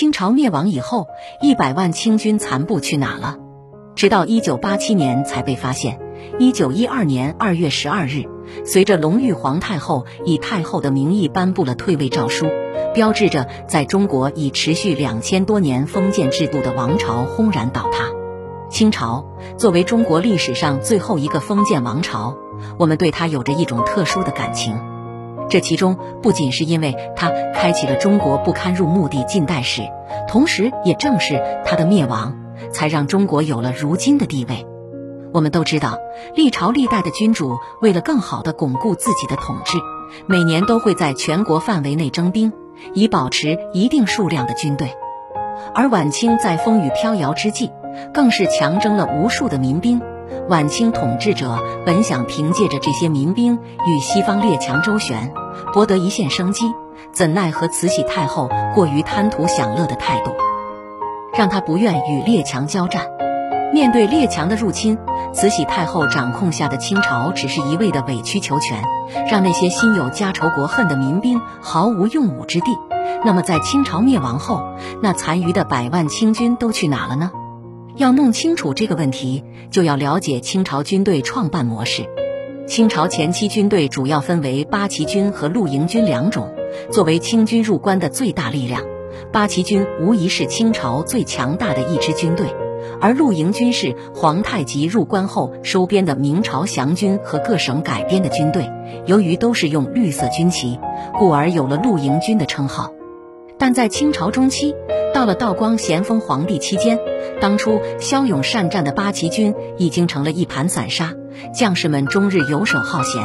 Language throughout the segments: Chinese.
清朝灭亡以后，一百万清军残部去哪了？直到一九八七年才被发现。一九一二年二月十二日，随着隆裕皇太后以太后的名义颁布了退位诏书，标志着在中国已持续两千多年封建制度的王朝轰然倒塌。清朝作为中国历史上最后一个封建王朝，我们对它有着一种特殊的感情。这其中不仅是因为它开启了中国不堪入目的近代史，同时也正是它的灭亡，才让中国有了如今的地位。我们都知道，历朝历代的君主为了更好地巩固自己的统治，每年都会在全国范围内征兵，以保持一定数量的军队。而晚清在风雨飘摇之际，更是强征了无数的民兵。晚清统治者本想凭借着这些民兵与西方列强周旋，博得一线生机，怎奈何慈禧太后过于贪图享乐的态度，让他不愿与列强交战。面对列强的入侵，慈禧太后掌控下的清朝只是一味的委曲求全，让那些心有家仇国恨的民兵毫无用武之地。那么，在清朝灭亡后，那残余的百万清军都去哪了呢？要弄清楚这个问题，就要了解清朝军队创办模式。清朝前期军队主要分为八旗军和陆营军两种，作为清军入关的最大力量，八旗军无疑是清朝最强大的一支军队。而陆营军是皇太极入关后收编的明朝降军和各省改编的军队，由于都是用绿色军旗，故而有了陆营军的称号。但在清朝中期，到了道光、咸丰皇帝期间，当初骁勇善战的八旗军已经成了一盘散沙，将士们终日游手好闲，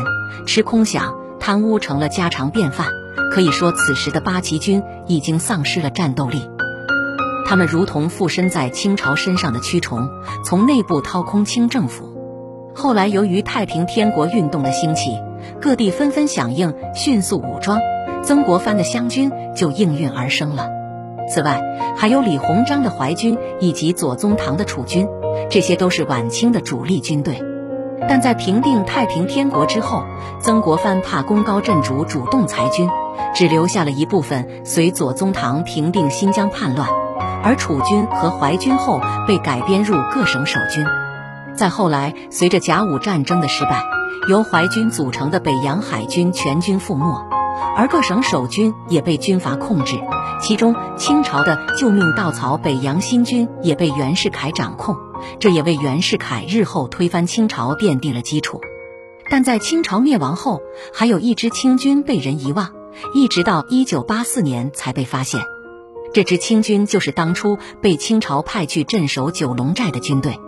吃空饷、贪污成了家常便饭。可以说，此时的八旗军已经丧失了战斗力。他们如同附身在清朝身上的蛆虫，从内部掏空清政府。后来，由于太平天国运动的兴起，各地纷纷响应，迅速武装，曾国藩的湘军就应运而生了。此外，还有李鸿章的淮军以及左宗棠的楚军，这些都是晚清的主力军队。但在平定太平天国之后，曾国藩怕功高震主，主动裁军，只留下了一部分随左宗棠平定新疆叛乱。而楚军和淮军后被改编入各省守军。再后来，随着甲午战争的失败，由淮军组成的北洋海军全军覆没，而各省守军也被军阀控制。其中，清朝的救命稻草北洋新军也被袁世凯掌控，这也为袁世凯日后推翻清朝奠定了基础。但在清朝灭亡后，还有一支清军被人遗忘，一直到一九八四年才被发现。这支清军就是当初被清朝派去镇守九龙寨的军队。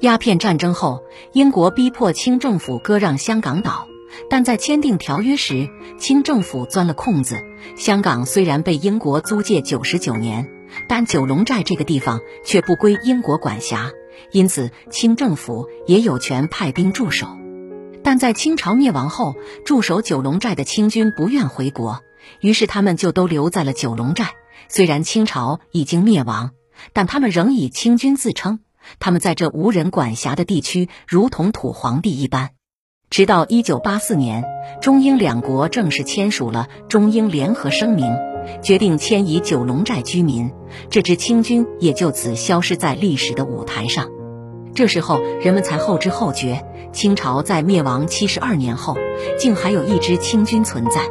鸦片战争后，英国逼迫清政府割让香港岛，但在签订条约时，清政府钻了空子。香港虽然被英国租借九十九年，但九龙寨这个地方却不归英国管辖，因此清政府也有权派兵驻守。但在清朝灭亡后，驻守九龙寨的清军不愿回国，于是他们就都留在了九龙寨。虽然清朝已经灭亡，但他们仍以清军自称。他们在这无人管辖的地区，如同土皇帝一般。直到一九八四年，中英两国正式签署了中英联合声明，决定迁移九龙寨居民，这支清军也就此消失在历史的舞台上。这时候，人们才后知后觉，清朝在灭亡七十二年后，竟还有一支清军存在。